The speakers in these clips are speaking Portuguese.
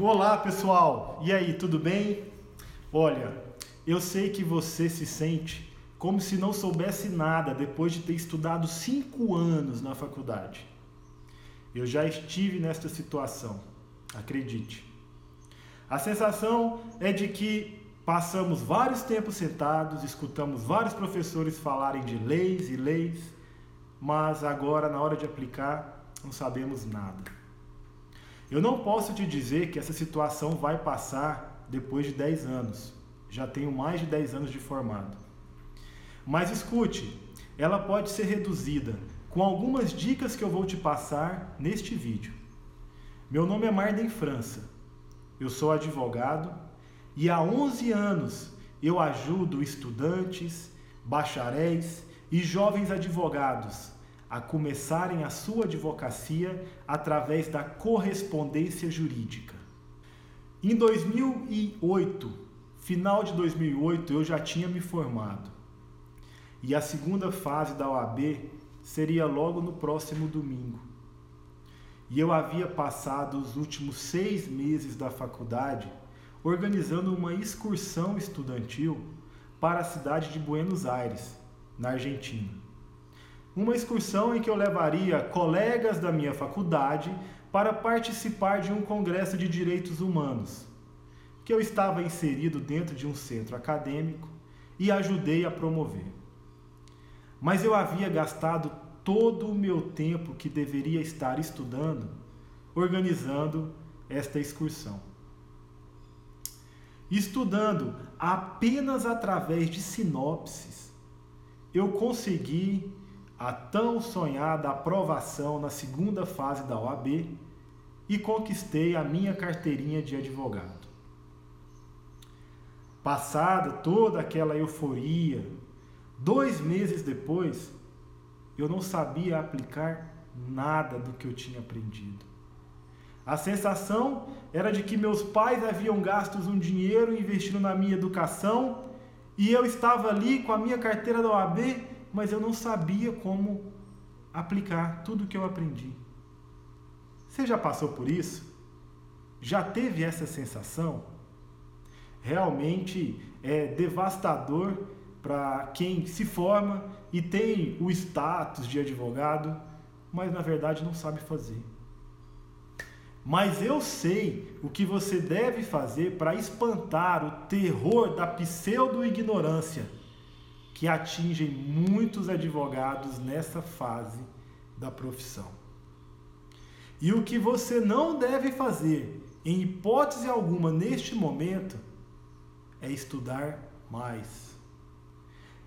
Olá pessoal, e aí, tudo bem? Olha, eu sei que você se sente como se não soubesse nada depois de ter estudado cinco anos na faculdade. Eu já estive nesta situação, acredite. A sensação é de que passamos vários tempos sentados, escutamos vários professores falarem de leis e leis, mas agora, na hora de aplicar, não sabemos nada. Eu não posso te dizer que essa situação vai passar depois de 10 anos. Já tenho mais de 10 anos de formado. Mas escute, ela pode ser reduzida com algumas dicas que eu vou te passar neste vídeo. Meu nome é Marden França. Eu sou advogado e há 11 anos eu ajudo estudantes, bacharéis e jovens advogados a começarem a sua advocacia através da correspondência jurídica. Em 2008, final de 2008, eu já tinha me formado. E a segunda fase da OAB seria logo no próximo domingo. E eu havia passado os últimos seis meses da faculdade organizando uma excursão estudantil para a cidade de Buenos Aires, na Argentina uma excursão em que eu levaria colegas da minha faculdade para participar de um congresso de direitos humanos, que eu estava inserido dentro de um centro acadêmico e ajudei a promover. Mas eu havia gastado todo o meu tempo que deveria estar estudando organizando esta excursão. Estudando apenas através de sinopses, eu consegui a tão sonhada aprovação na segunda fase da OAB e conquistei a minha carteirinha de advogado. Passada toda aquela euforia, dois meses depois, eu não sabia aplicar nada do que eu tinha aprendido. A sensação era de que meus pais haviam gasto um dinheiro investindo na minha educação e eu estava ali com a minha carteira da OAB mas eu não sabia como aplicar tudo o que eu aprendi. Você já passou por isso? Já teve essa sensação? Realmente é devastador para quem se forma e tem o status de advogado, mas na verdade não sabe fazer. Mas eu sei o que você deve fazer para espantar o terror da pseudo-ignorância que atingem muitos advogados nessa fase da profissão. E o que você não deve fazer, em hipótese alguma, neste momento, é estudar mais.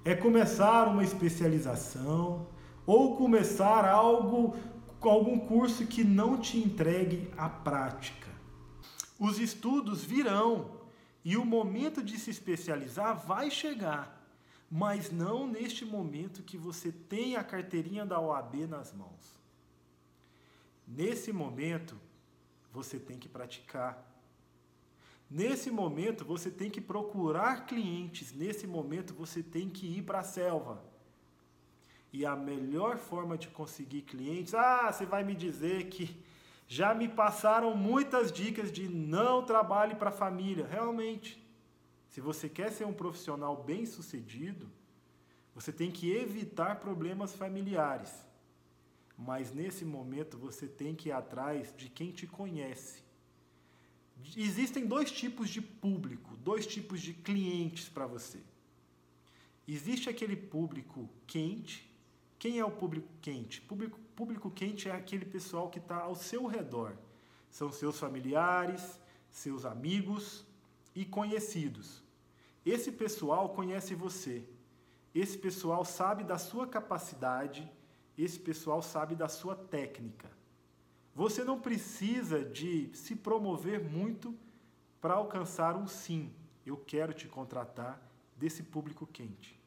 É começar uma especialização ou começar algo algum curso que não te entregue a prática. Os estudos virão e o momento de se especializar vai chegar mas não neste momento que você tem a carteirinha da OAB nas mãos. Nesse momento, você tem que praticar. Nesse momento, você tem que procurar clientes. Nesse momento, você tem que ir para a selva. E a melhor forma de conseguir clientes, ah, você vai me dizer que já me passaram muitas dicas de não trabalhe para a família. Realmente, se você quer ser um profissional bem-sucedido, você tem que evitar problemas familiares. Mas nesse momento você tem que ir atrás de quem te conhece. Existem dois tipos de público, dois tipos de clientes para você. Existe aquele público quente. Quem é o público quente? Público, público quente é aquele pessoal que está ao seu redor. São seus familiares, seus amigos e conhecidos. Esse pessoal conhece você. Esse pessoal sabe da sua capacidade, esse pessoal sabe da sua técnica. Você não precisa de se promover muito para alcançar um sim. Eu quero te contratar desse público quente.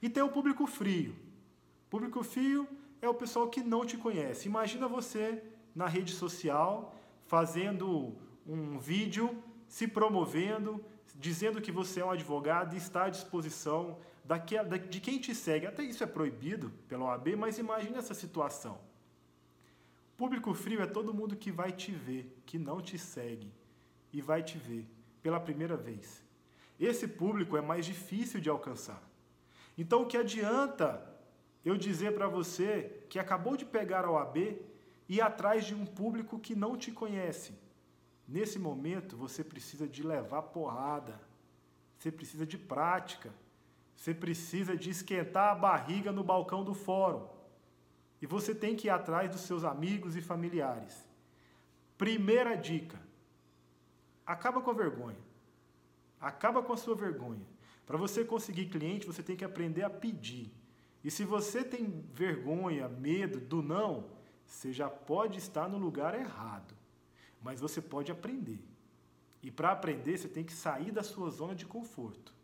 E tem o público frio. Público frio é o pessoal que não te conhece. Imagina você na rede social fazendo um vídeo, se promovendo, dizendo que você é um advogado e está à disposição daquela, de quem te segue. Até isso é proibido pela OAB, mas imagine essa situação. Público frio é todo mundo que vai te ver, que não te segue, e vai te ver pela primeira vez. Esse público é mais difícil de alcançar. Então, o que adianta eu dizer para você que acabou de pegar a OAB e ir atrás de um público que não te conhece? Nesse momento, você precisa de levar porrada, você precisa de prática, você precisa de esquentar a barriga no balcão do fórum. E você tem que ir atrás dos seus amigos e familiares. Primeira dica: acaba com a vergonha. Acaba com a sua vergonha. Para você conseguir cliente, você tem que aprender a pedir. E se você tem vergonha, medo do não, você já pode estar no lugar errado. Mas você pode aprender. E para aprender, você tem que sair da sua zona de conforto.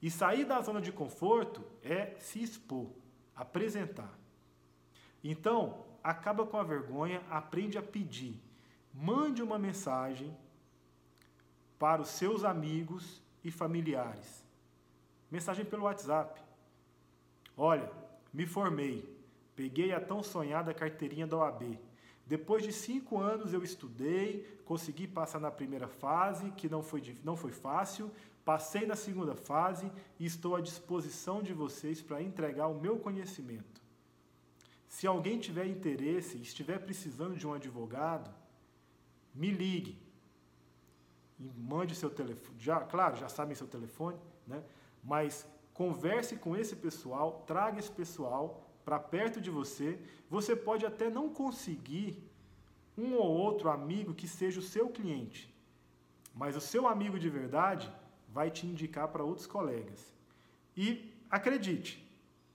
E sair da zona de conforto é se expor, apresentar. Então, acaba com a vergonha, aprende a pedir. Mande uma mensagem para os seus amigos e familiares. Mensagem pelo WhatsApp. Olha, me formei, peguei a tão sonhada carteirinha da OAB. Depois de cinco anos eu estudei, consegui passar na primeira fase, que não foi, não foi fácil, passei na segunda fase e estou à disposição de vocês para entregar o meu conhecimento. Se alguém tiver interesse e estiver precisando de um advogado, me ligue e mande seu telefone. Já, claro, já sabem seu telefone, né? Mas converse com esse pessoal, traga esse pessoal para perto de você. Você pode até não conseguir um ou outro amigo que seja o seu cliente, mas o seu amigo de verdade vai te indicar para outros colegas. E acredite,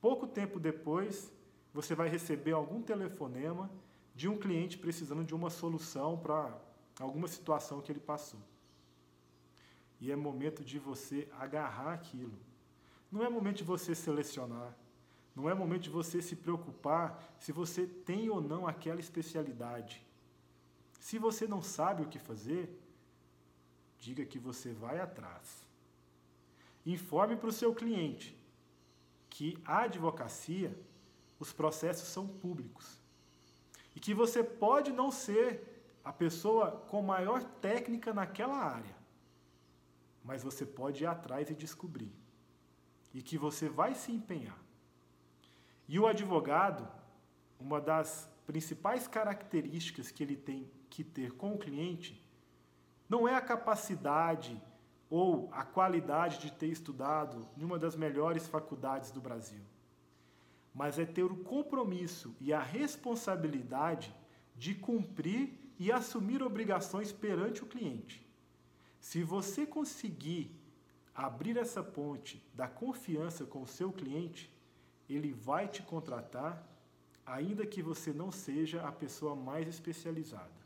pouco tempo depois você vai receber algum telefonema de um cliente precisando de uma solução para alguma situação que ele passou. E é momento de você agarrar aquilo. Não é momento de você selecionar. Não é momento de você se preocupar se você tem ou não aquela especialidade. Se você não sabe o que fazer, diga que você vai atrás. Informe para o seu cliente que a advocacia, os processos são públicos. E que você pode não ser a pessoa com maior técnica naquela área mas você pode ir atrás e descobrir. E que você vai se empenhar. E o advogado, uma das principais características que ele tem que ter com o cliente, não é a capacidade ou a qualidade de ter estudado em uma das melhores faculdades do Brasil, mas é ter o compromisso e a responsabilidade de cumprir e assumir obrigações perante o cliente. Se você conseguir abrir essa ponte da confiança com o seu cliente, ele vai te contratar, ainda que você não seja a pessoa mais especializada.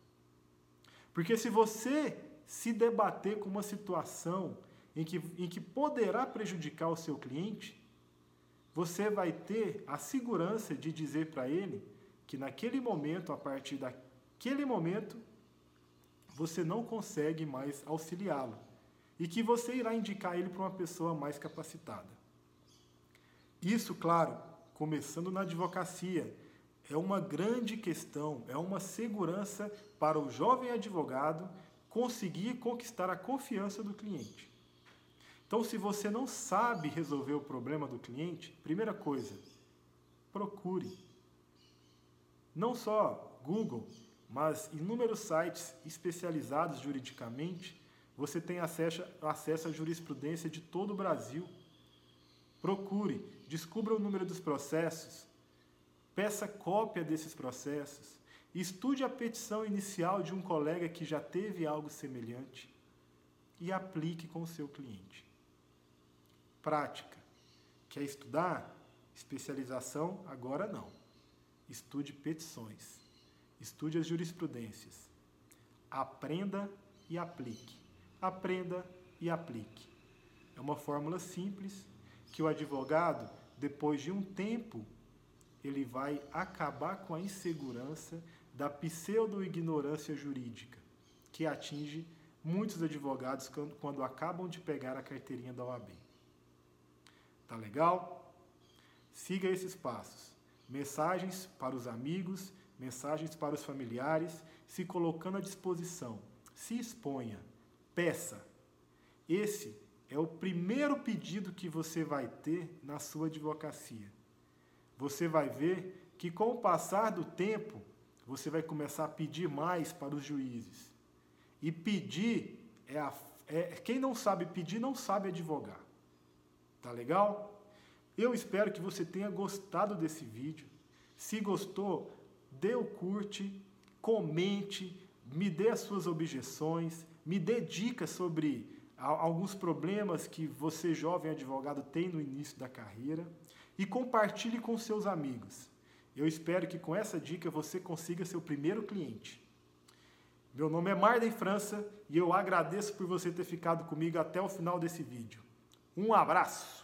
Porque se você se debater com uma situação em que, em que poderá prejudicar o seu cliente, você vai ter a segurança de dizer para ele que naquele momento, a partir daquele momento, você não consegue mais auxiliá-lo e que você irá indicar ele para uma pessoa mais capacitada. Isso, claro, começando na advocacia, é uma grande questão, é uma segurança para o jovem advogado conseguir conquistar a confiança do cliente. Então, se você não sabe resolver o problema do cliente, primeira coisa, procure. Não só Google, mas inúmeros sites especializados juridicamente, você tem acesso, acesso à jurisprudência de todo o Brasil. Procure, descubra o número dos processos, peça cópia desses processos, estude a petição inicial de um colega que já teve algo semelhante e aplique com o seu cliente. Prática. Quer estudar? Especialização? Agora não. Estude petições. Estude as jurisprudências. Aprenda e aplique. Aprenda e aplique. É uma fórmula simples que o advogado, depois de um tempo, ele vai acabar com a insegurança da pseudo-ignorância jurídica, que atinge muitos advogados quando, quando acabam de pegar a carteirinha da OAB. Tá legal? Siga esses passos. Mensagens para os amigos mensagens para os familiares, se colocando à disposição. Se exponha. peça. Esse é o primeiro pedido que você vai ter na sua advocacia. Você vai ver que com o passar do tempo, você vai começar a pedir mais para os juízes. E pedir é, a, é quem não sabe pedir não sabe advogar. Tá legal? Eu espero que você tenha gostado desse vídeo. Se gostou, dê o curte, comente, me dê as suas objeções, me dê dicas sobre alguns problemas que você, jovem advogado, tem no início da carreira e compartilhe com seus amigos. Eu espero que com essa dica você consiga seu primeiro cliente. Meu nome é Marden França e eu agradeço por você ter ficado comigo até o final desse vídeo. Um abraço!